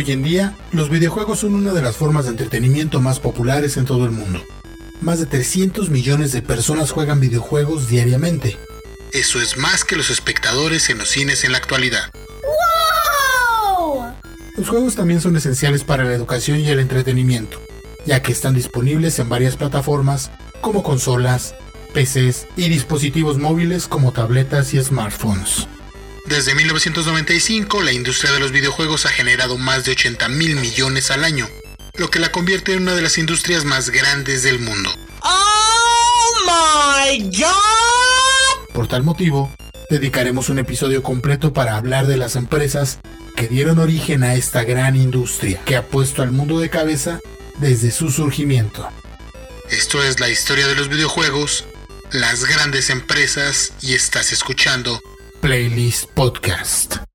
Hoy en día, los videojuegos son una de las formas de entretenimiento más populares en todo el mundo. Más de 300 millones de personas juegan videojuegos diariamente. Eso es más que los espectadores en los cines en la actualidad. Los juegos también son esenciales para la educación y el entretenimiento, ya que están disponibles en varias plataformas como consolas, PCs y dispositivos móviles como tabletas y smartphones. Desde 1995, la industria de los videojuegos ha generado más de 80 mil millones al año, lo que la convierte en una de las industrias más grandes del mundo. ¡Oh my God! Por tal motivo, dedicaremos un episodio completo para hablar de las empresas que dieron origen a esta gran industria que ha puesto al mundo de cabeza desde su surgimiento. Esto es la historia de los videojuegos, las grandes empresas y estás escuchando Playlist Podcast.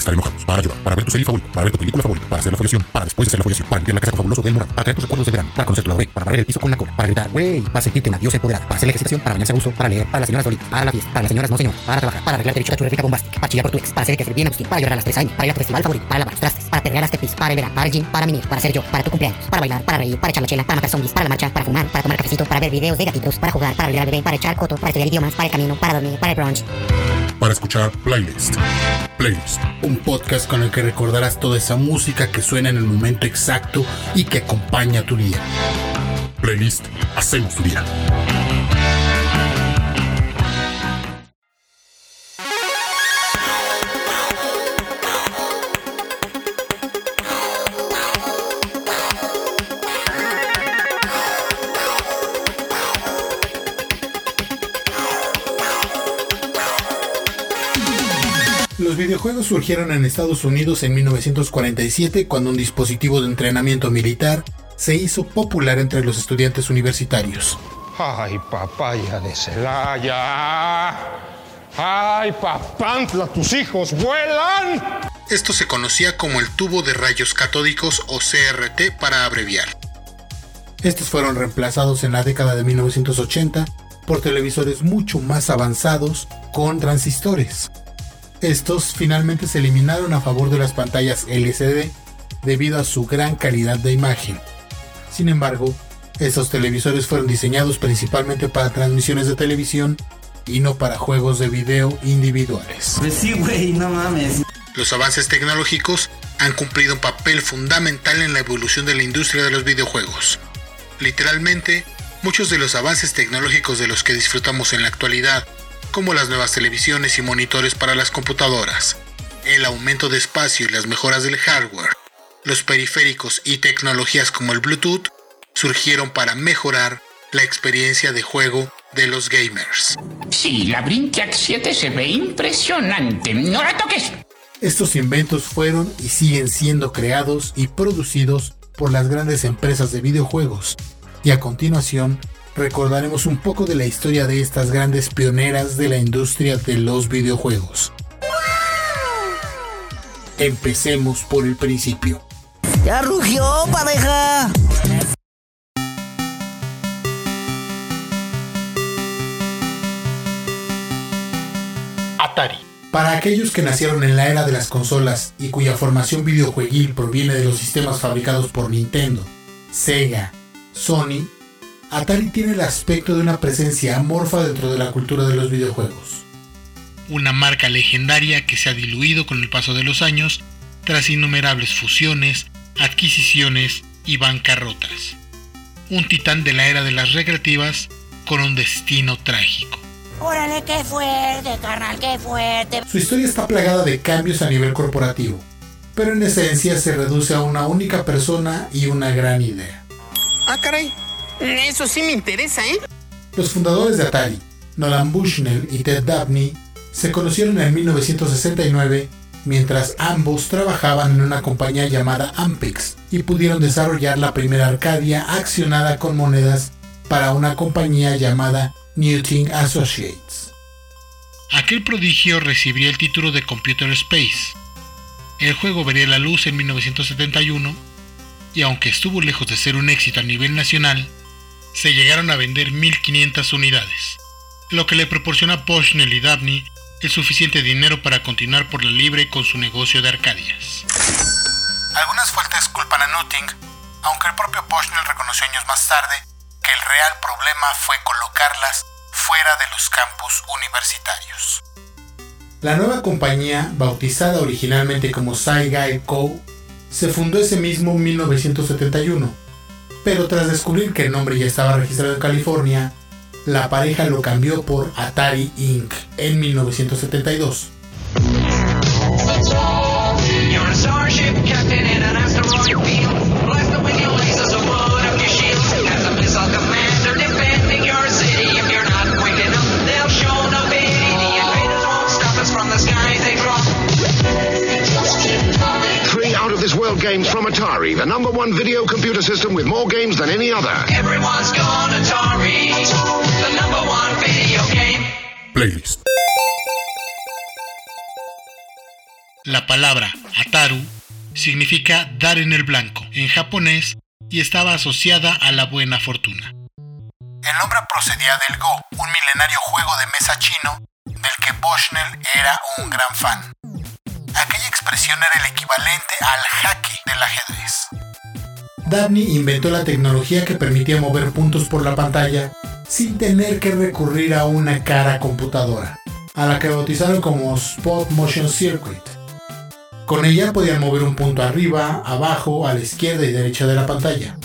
Estar enojados, para ayudar, para ver tu serie favorita, para ver tu película favorita, para hacer la follación, para después de hacer la follación, para limpiar la casa con fabuloso del morado, para traer tus recuerdos de verano, para conocer tu lado para barrer el piso con la cola, para gritar, güey, para sentirte una diosa empoderada, para hacer la ejercitación, para bañarse a gusto, para leer, para las señoras solitas, para la fiesta, para las señoras no señor, para trabajar, para arreglarte el rica bombástica, para chillar por tu ex, para hacer que bien Agustín, para llorar a las 3 años, para ir a tu festival favorito, para lavar los trastes, para perrear las tepis, para el verano, para el gym, para minir, para ser yo, para tu cumpleaños, para bailar, para reír, para echar la chela, para matar zombies, para la marcha, para fumar, para tomar cafecito, para ver videos de gatitos, para jugar, para olvidar al bebé, para echar coto, para estudiar idiomas, para el camino, para dormir, para el brunch para escuchar Playlist. Playlist. Un podcast con el que recordarás toda esa música que suena en el momento exacto y que acompaña tu día. Playlist. Hacemos tu día. Los videojuegos surgieron en Estados Unidos en 1947 cuando un dispositivo de entrenamiento militar se hizo popular entre los estudiantes universitarios. ¡Ay, papaya de Celaya! ¡Ay, papantla, tus hijos vuelan! Esto se conocía como el tubo de rayos catódicos o CRT para abreviar. Estos fueron reemplazados en la década de 1980 por televisores mucho más avanzados con transistores. Estos finalmente se eliminaron a favor de las pantallas LCD debido a su gran calidad de imagen. Sin embargo, estos televisores fueron diseñados principalmente para transmisiones de televisión y no para juegos de video individuales. Pues sí, güey, no mames. Los avances tecnológicos han cumplido un papel fundamental en la evolución de la industria de los videojuegos. Literalmente, muchos de los avances tecnológicos de los que disfrutamos en la actualidad como las nuevas televisiones y monitores para las computadoras, el aumento de espacio y las mejoras del hardware, los periféricos y tecnologías como el Bluetooth surgieron para mejorar la experiencia de juego de los gamers. Sí, la Brinkiac 7 se ve impresionante. ¡No la toques! Estos inventos fueron y siguen siendo creados y producidos por las grandes empresas de videojuegos. Y a continuación recordaremos un poco de la historia de estas grandes pioneras de la industria de los videojuegos. Empecemos por el principio. ¡Ya rugió, pareja! Atari. Para aquellos que nacieron en la era de las consolas y cuya formación videojueguil proviene de los sistemas fabricados por Nintendo, Sega, Sony Atari tiene el aspecto de una presencia amorfa dentro de la cultura de los videojuegos. Una marca legendaria que se ha diluido con el paso de los años tras innumerables fusiones, adquisiciones y bancarrotas. Un titán de la era de las recreativas con un destino trágico. Órale, qué fuerte, carnal, qué fuerte. Su historia está plagada de cambios a nivel corporativo, pero en esencia se reduce a una única persona y una gran idea. Ah, caray, eso sí me interesa, ¿eh? Los fundadores de Atari, Nolan Bushnell y Ted Dabney, se conocieron en 1969 mientras ambos trabajaban en una compañía llamada Ampex y pudieron desarrollar la primera Arcadia accionada con monedas para una compañía llamada Newton Associates. aquel prodigio recibiría el título de Computer Space. El juego vería la luz en 1971 y aunque estuvo lejos de ser un éxito a nivel nacional, se llegaron a vender 1500 unidades, lo que le proporciona a Bushnell y Dabney el suficiente dinero para continuar por la libre con su negocio de Arcadias. Algunas fuentes culpan a Nutting, aunque el propio Bushnell reconoció años más tarde que el real problema fue colocarlas fuera de los campus universitarios. La nueva compañía, bautizada originalmente como SciGuide Co., se fundó ese mismo 1971, pero tras descubrir que el nombre ya estaba registrado en California, la pareja lo cambió por Atari Inc. en 1972. The number one video computer system with more games than any other. Everyone's gone Atari, the number one video game. Playlist. La palabra Ataru significa dar en el blanco en japonés y estaba asociada a la buena fortuna. El nombre procedía del Go, un milenario juego de mesa chino del que Bushnell era un gran fan. Expresión era el equivalente al jaque del ajedrez. Dabney inventó la tecnología que permitía mover puntos por la pantalla sin tener que recurrir a una cara computadora, a la que bautizaron como Spot Motion Circuit. Con ella podían mover un punto arriba, abajo, a la izquierda y derecha de la pantalla.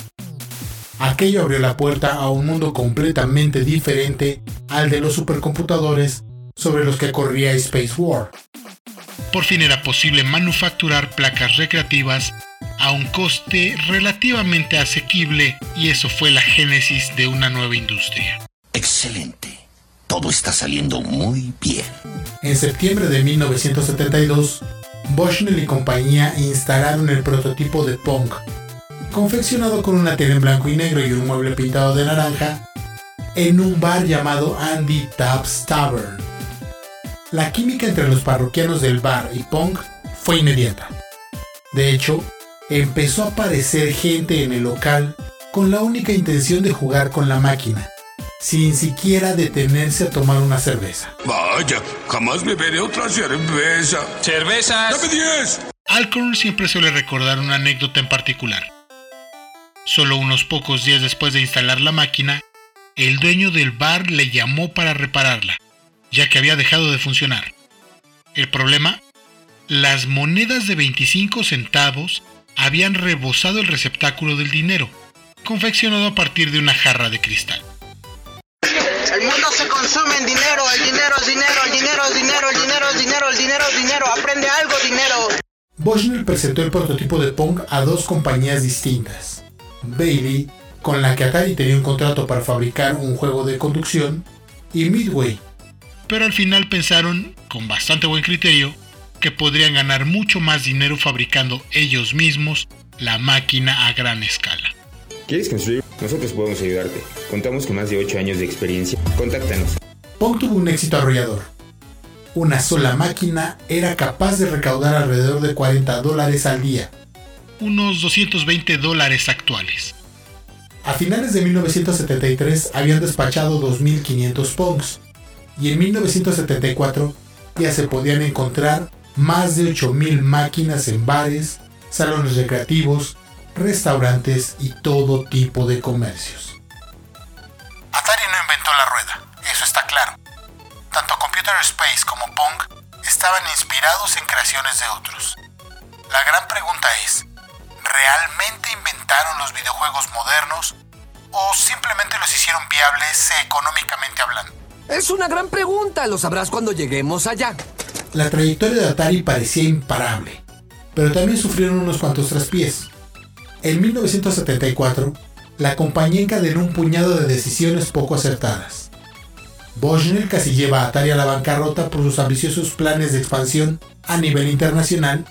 Aquello abrió la puerta a un mundo completamente diferente al de los supercomputadores sobre los que corría Space War. Por fin era posible manufacturar placas recreativas a un coste relativamente asequible y eso fue la génesis de una nueva industria. Excelente. Todo está saliendo muy bien. En septiembre de 1972, Bushnell y compañía instalaron el prototipo de Pong, confeccionado con una tela en blanco y negro y un mueble pintado de naranja, en un bar llamado Andy Taps Tavern. La química entre los parroquianos del bar y Pong fue inmediata. De hecho, empezó a aparecer gente en el local con la única intención de jugar con la máquina, sin siquiera detenerse a tomar una cerveza. Vaya, jamás beberé otra cerveza. ¡Cervezas! ¡Dame 10! Alcorn siempre suele recordar una anécdota en particular. Solo unos pocos días después de instalar la máquina, el dueño del bar le llamó para repararla, ya que había dejado de funcionar. El problema, las monedas de 25 centavos habían rebosado el receptáculo del dinero, confeccionado a partir de una jarra de cristal. El mundo se consume en dinero, el dinero es dinero, el dinero es dinero, el dinero es dinero, el dinero es dinero, aprende algo, dinero. Bushnell presentó el prototipo de Pong a dos compañías distintas. Bailey, con la que Atari tenía un contrato para fabricar un juego de conducción, y Midway. Pero al final pensaron, con bastante buen criterio, que podrían ganar mucho más dinero fabricando ellos mismos la máquina a gran escala. ¿Quieres construir? Nosotros podemos ayudarte. Contamos con más de 8 años de experiencia. Contáctanos. Pong tuvo un éxito arrollador. Una sola máquina era capaz de recaudar alrededor de 40 dólares al día. Unos 220 dólares actuales. A finales de 1973 habían despachado 2.500 Pongs y en 1974 ya se podían encontrar más de 8.000 máquinas en bares, salones recreativos, restaurantes y todo tipo de comercios. Atari no inventó la rueda, eso está claro. Tanto Computer Space como Pong estaban inspirados en creaciones de otros. La gran pregunta es, ¿realmente inventaron los videojuegos modernos o simplemente los hicieron viables económicamente hablando? Es una gran pregunta, lo sabrás cuando lleguemos allá. La trayectoria de Atari parecía imparable, pero también sufrieron unos cuantos traspiés. En 1974, la compañía encadenó un puñado de decisiones poco acertadas. Bushnell casi lleva a Atari a la bancarrota por sus ambiciosos planes de expansión a nivel internacional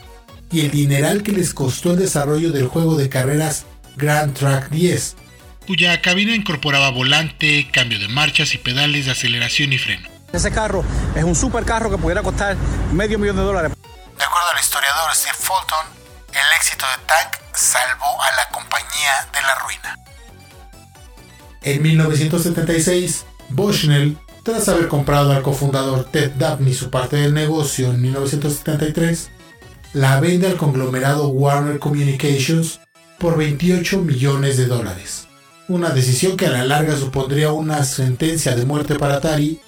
y el dineral que les costó el desarrollo del juego de carreras Grand Track 10, cuya cabina incorporaba volante, cambio de marchas y pedales de aceleración y freno. Ese carro es un super carro que pudiera costar medio millón de dólares. De acuerdo al historiador Steve Fulton, el éxito de Tank salvó a la compañía de la ruina. En 1976, Bushnell, tras haber comprado al cofundador Ted Dabney su parte del negocio en 1973, la vende al conglomerado Warner Communications por 28 millones de dólares. Una decisión que a la larga supondría una sentencia de muerte para Atari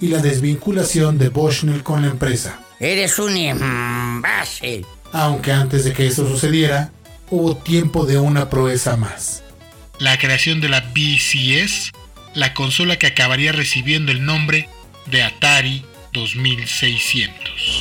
y la desvinculación de Bushnell con la empresa. Eres un imbécil. Aunque antes de que eso sucediera, hubo tiempo de una proeza más. La creación de la BCS, la consola que acabaría recibiendo el nombre de Atari 2600.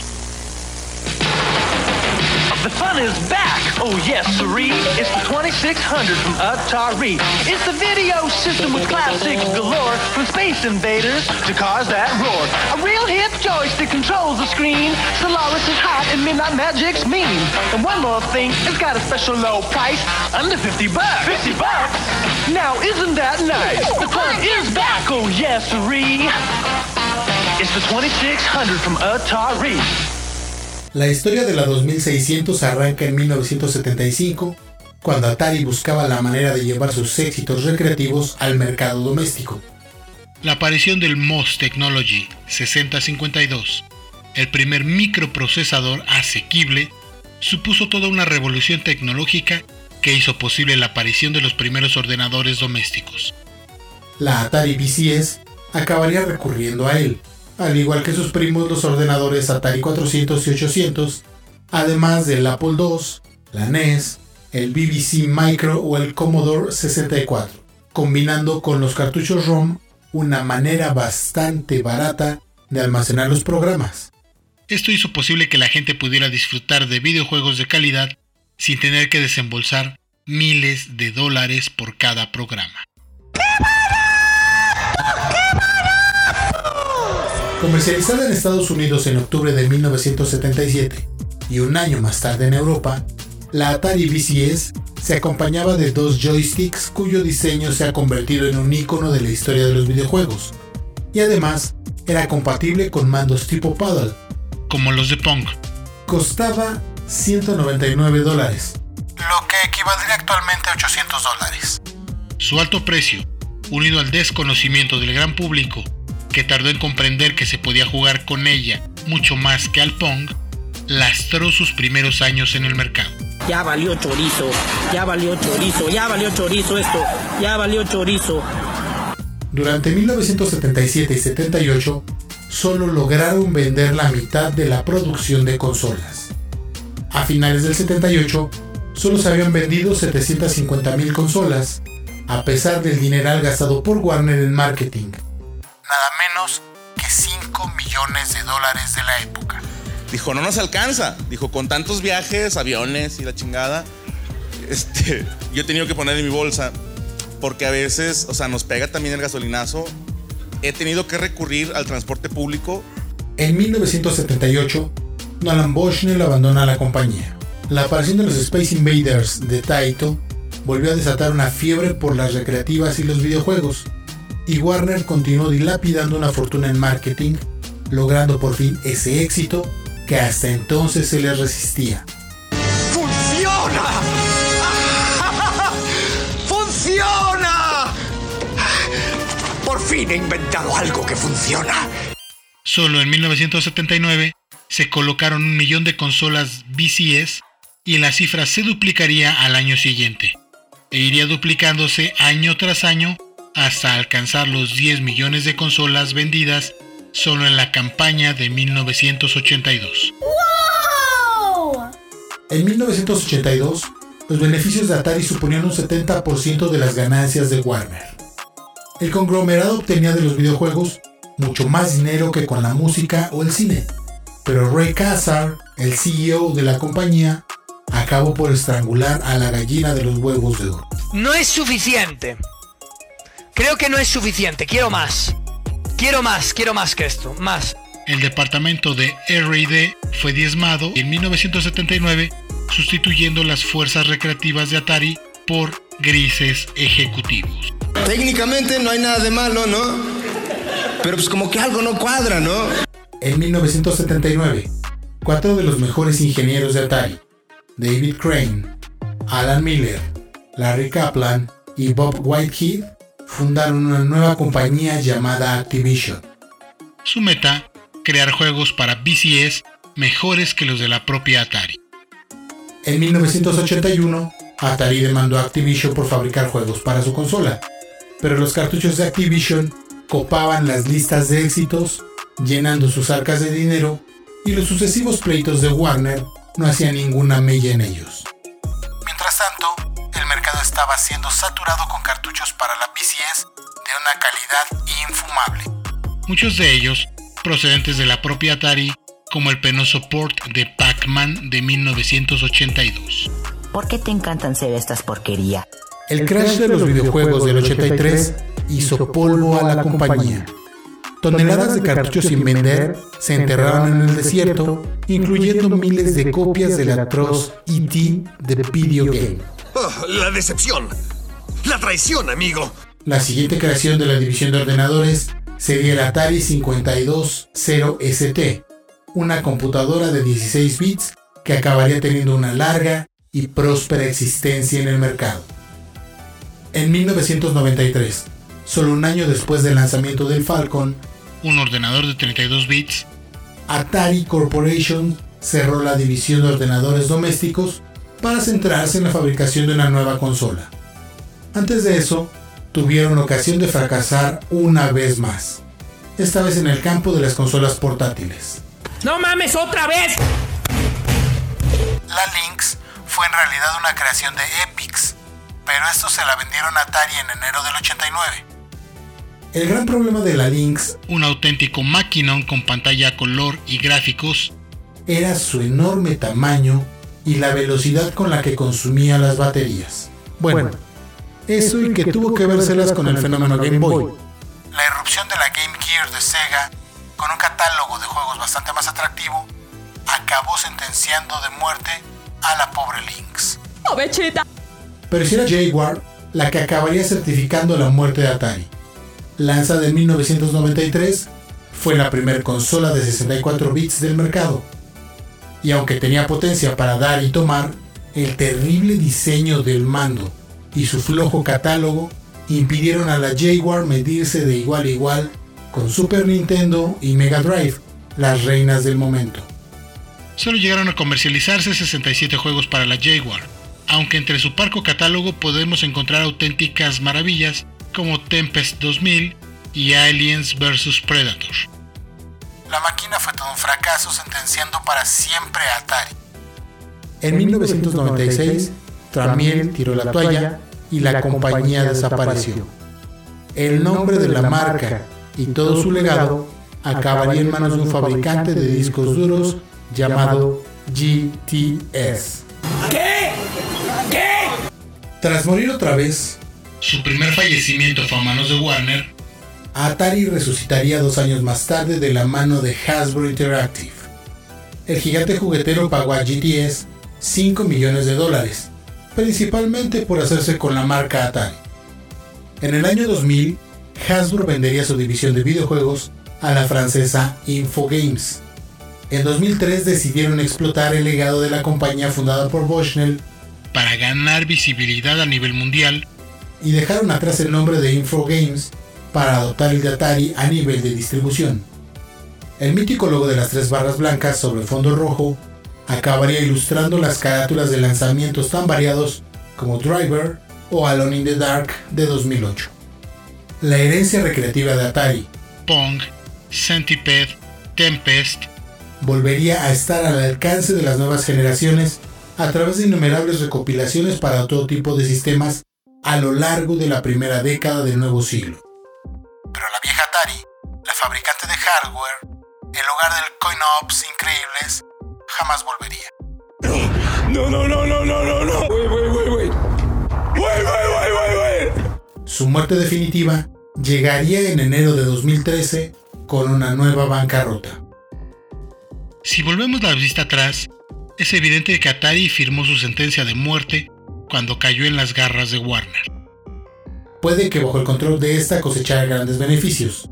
The fun is back. Oh, yes, siree. It's the 2600 from Atari. It's the video system with classics galore. From Space Invaders to cars that roar. A real hip joystick controls the screen. Solaris is hot and Midnight Magic's mean. And one more thing, it's got a special low price. Under 50 bucks. 50 bucks? Now, isn't that nice? The fun is back. Oh, yes, siree. It's the 2600 from Atari. La historia de la 2600 arranca en 1975, cuando Atari buscaba la manera de llevar sus éxitos recreativos al mercado doméstico. La aparición del MOS Technology 6052, el primer microprocesador asequible, supuso toda una revolución tecnológica que hizo posible la aparición de los primeros ordenadores domésticos. La Atari VCS acabaría recurriendo a él, al igual que sus primos los ordenadores Atari 400 y 800, además del Apple II, la NES, el BBC Micro o el Commodore 64, combinando con los cartuchos ROM una manera bastante barata de almacenar los programas. Esto hizo posible que la gente pudiera disfrutar de videojuegos de calidad sin tener que desembolsar miles de dólares por cada programa. Comercializada en Estados Unidos en octubre de 1977 y un año más tarde en Europa, la Atari VCS se acompañaba de dos joysticks cuyo diseño se ha convertido en un icono de la historia de los videojuegos, y además era compatible con mandos tipo paddle, como los de Pong. Costaba 199 dólares, lo que equivaldría actualmente a 800 dólares. Su alto precio, unido al desconocimiento del gran público que tardó en comprender que se podía jugar con ella mucho más que al Pong, lastró sus primeros años en el mercado. Ya valió chorizo, ya valió chorizo, ya valió chorizo esto, ya valió chorizo. Durante 1977 y 78, solo lograron vender la mitad de la producción de consolas. A finales del 78, solo se habían vendido 750.000 consolas, a pesar del dineral gastado por Warner en marketing nada menos que 5 millones de dólares de la época. Dijo, no nos alcanza. Dijo, con tantos viajes, aviones y la chingada, este, yo he tenido que poner en mi bolsa porque a veces, o sea, nos pega también el gasolinazo. He tenido que recurrir al transporte público. En 1978, Nolan Bushnell abandona la compañía. La aparición de los Space Invaders de Taito volvió a desatar una fiebre por las recreativas y los videojuegos y Warner continuó dilapidando una fortuna en marketing, logrando por fin ese éxito que hasta entonces se le resistía. ¡Funciona! ¡Funciona! Por fin he inventado algo que funciona. Solo en 1979 se colocaron un millón de consolas BCS y la cifra se duplicaría al año siguiente, e iría duplicándose año tras año hasta alcanzar los 10 millones de consolas vendidas solo en la campaña de 1982. En 1982, los beneficios de Atari suponían un 70% de las ganancias de Warner. El conglomerado obtenía de los videojuegos mucho más dinero que con la música o el cine, pero Ray Kassar, el CEO de la compañía, acabó por estrangular a la gallina de los huevos de oro. No es suficiente. Creo que no es suficiente, quiero más. Quiero más, quiero más que esto, más. El departamento de R&D fue diezmado en 1979, sustituyendo las fuerzas recreativas de Atari por grises ejecutivos. Técnicamente no hay nada de malo, ¿no? pero pues como que algo no cuadra, ¿no? En 1979, cuatro de los mejores ingenieros de Atari, David Crane, Alan Miller, Larry Kaplan y Bob Whitehead, fundaron una nueva compañía llamada Activision. Su meta, crear juegos para BCS mejores que los de la propia Atari. En 1981, Atari demandó a Activision por fabricar juegos para su consola, pero los cartuchos de Activision copaban las listas de éxitos, llenando sus arcas de dinero, y los sucesivos pleitos de Warner no hacían ninguna mella en ellos. Mientras tanto, el mercado estaba siendo saturado con cartuchos para la BCS de una calidad infumable. Muchos de ellos procedentes de la propia Atari, como el penoso port de Pac-Man de 1982. ¿Por qué te encantan ser estas porquerías? El crash de los videojuegos del 83 hizo polvo a la compañía. Toneladas de cartuchos sin vender se enterraron en el desierto, incluyendo miles de copias del atroz E.T. de Video Game. La decepción. La traición, amigo. La siguiente creación de la división de ordenadores sería el Atari 520ST, una computadora de 16 bits que acabaría teniendo una larga y próspera existencia en el mercado. En 1993, solo un año después del lanzamiento del Falcon, un ordenador de 32 bits, Atari Corporation cerró la división de ordenadores domésticos para centrarse en la fabricación de una nueva consola. Antes de eso, tuvieron ocasión de fracasar una vez más, esta vez en el campo de las consolas portátiles. ¡No mames otra vez! La Lynx fue en realidad una creación de Epix, pero esto se la vendieron a Atari en enero del 89. El gran problema de la Lynx, un auténtico maquinón con pantalla a color y gráficos, era su enorme tamaño y la velocidad con la que consumía las baterías. Bueno, eso y que tuvo que vérselas con el fenómeno Game Boy. La irrupción de la Game Gear de Sega, con un catálogo de juegos bastante más atractivo, acabó sentenciando de muerte a la pobre Lynx. ¡Ovechita! Pero si era Jaguar la que acabaría certificando la muerte de Atari. Lanzada en 1993, fue la primera consola de 64 bits del mercado. Y aunque tenía potencia para dar y tomar, el terrible diseño del mando y su flojo catálogo impidieron a la Jaguar medirse de igual a igual con Super Nintendo y Mega Drive, las reinas del momento. Solo llegaron a comercializarse 67 juegos para la Jaguar, aunque entre su parco catálogo podemos encontrar auténticas maravillas como Tempest 2000 y Aliens vs Predator. La máquina fue todo un fracaso sentenciando para siempre a Atari. En 1996, Tramiel tiró la toalla y la compañía desapareció. El nombre de la marca y todo su legado acabaría en manos de un fabricante de discos duros llamado GTS. ¿Qué? ¿Qué? Tras morir otra vez, su primer fallecimiento fue a manos de Warner, Atari resucitaría dos años más tarde de la mano de Hasbro Interactive. El gigante juguetero pagó a GTS 5 millones de dólares, principalmente por hacerse con la marca Atari. En el año 2000, Hasbro vendería su división de videojuegos a la francesa Infogames. En 2003 decidieron explotar el legado de la compañía fundada por Bushnell para ganar visibilidad a nivel mundial y dejaron atrás el nombre de Infogames para adoptar el de Atari a nivel de distribución. El mítico logo de las tres barras blancas sobre fondo rojo acabaría ilustrando las carátulas de lanzamientos tan variados como Driver o Alone in the Dark de 2008. La herencia recreativa de Atari, Pong, Centipede, Tempest, volvería a estar al alcance de las nuevas generaciones a través de innumerables recopilaciones para todo tipo de sistemas a lo largo de la primera década del nuevo siglo. La fabricante de hardware, el hogar del coin-ops increíbles, jamás volvería. No, no, no, no, no, no, no. Wait, wait, wait, wait. Wait, wait, wait, wait, wait. Su muerte definitiva llegaría en enero de 2013 con una nueva bancarrota. Si volvemos la vista atrás, es evidente que Atari firmó su sentencia de muerte cuando cayó en las garras de Warner. Puede que bajo el control de esta cosechara grandes beneficios,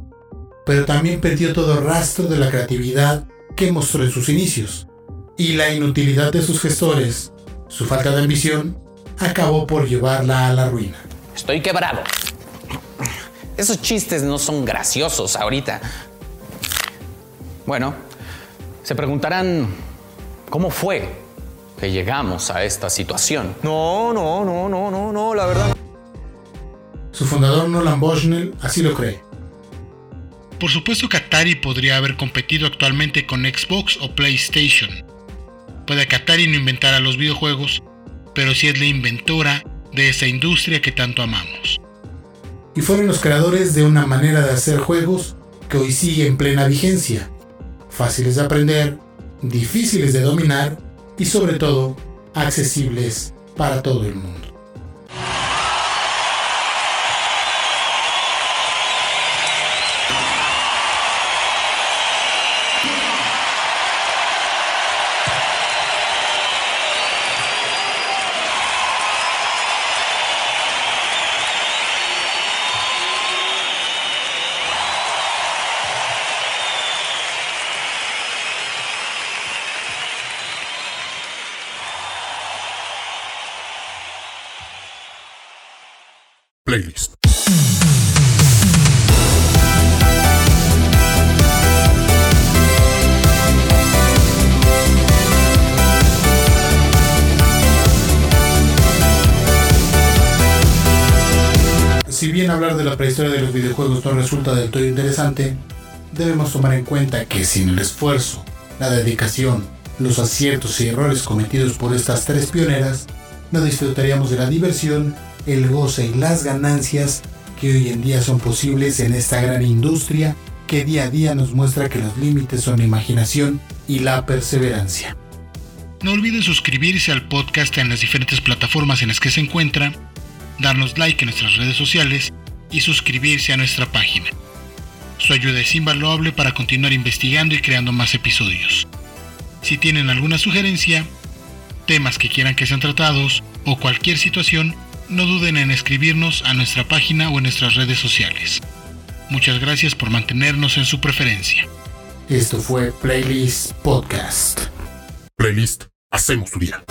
pero también perdió todo rastro de la creatividad que mostró en sus inicios. Y la inutilidad de sus gestores, su falta de ambición, acabó por llevarla a la ruina. Estoy quebrado. Esos chistes no son graciosos ahorita. Bueno, se preguntarán, ¿cómo fue que llegamos a esta situación? No, no, no, no, no, no, la verdad. Su fundador Nolan Bushnell así lo cree. Por supuesto que Atari podría haber competido actualmente con Xbox o PlayStation. Puede que Atari no inventara los videojuegos, pero sí es la inventora de esa industria que tanto amamos. Y fueron los creadores de una manera de hacer juegos que hoy sigue en plena vigencia. Fáciles de aprender, difíciles de dominar y sobre todo accesibles para todo el mundo. Bien hablar de la prehistoria de los videojuegos no resulta del todo interesante, debemos tomar en cuenta que sin el esfuerzo, la dedicación, los aciertos y errores cometidos por estas tres pioneras, no disfrutaríamos de la diversión, el goce y las ganancias que hoy en día son posibles en esta gran industria que día a día nos muestra que los límites son la imaginación y la perseverancia. No olviden suscribirse al podcast en las diferentes plataformas en las que se encuentra, darnos like en nuestras redes sociales y suscribirse a nuestra página. Su ayuda es invaluable para continuar investigando y creando más episodios. Si tienen alguna sugerencia, temas que quieran que sean tratados o cualquier situación, no duden en escribirnos a nuestra página o en nuestras redes sociales. Muchas gracias por mantenernos en su preferencia. Esto fue Playlist Podcast. Playlist. Hacemos tu día.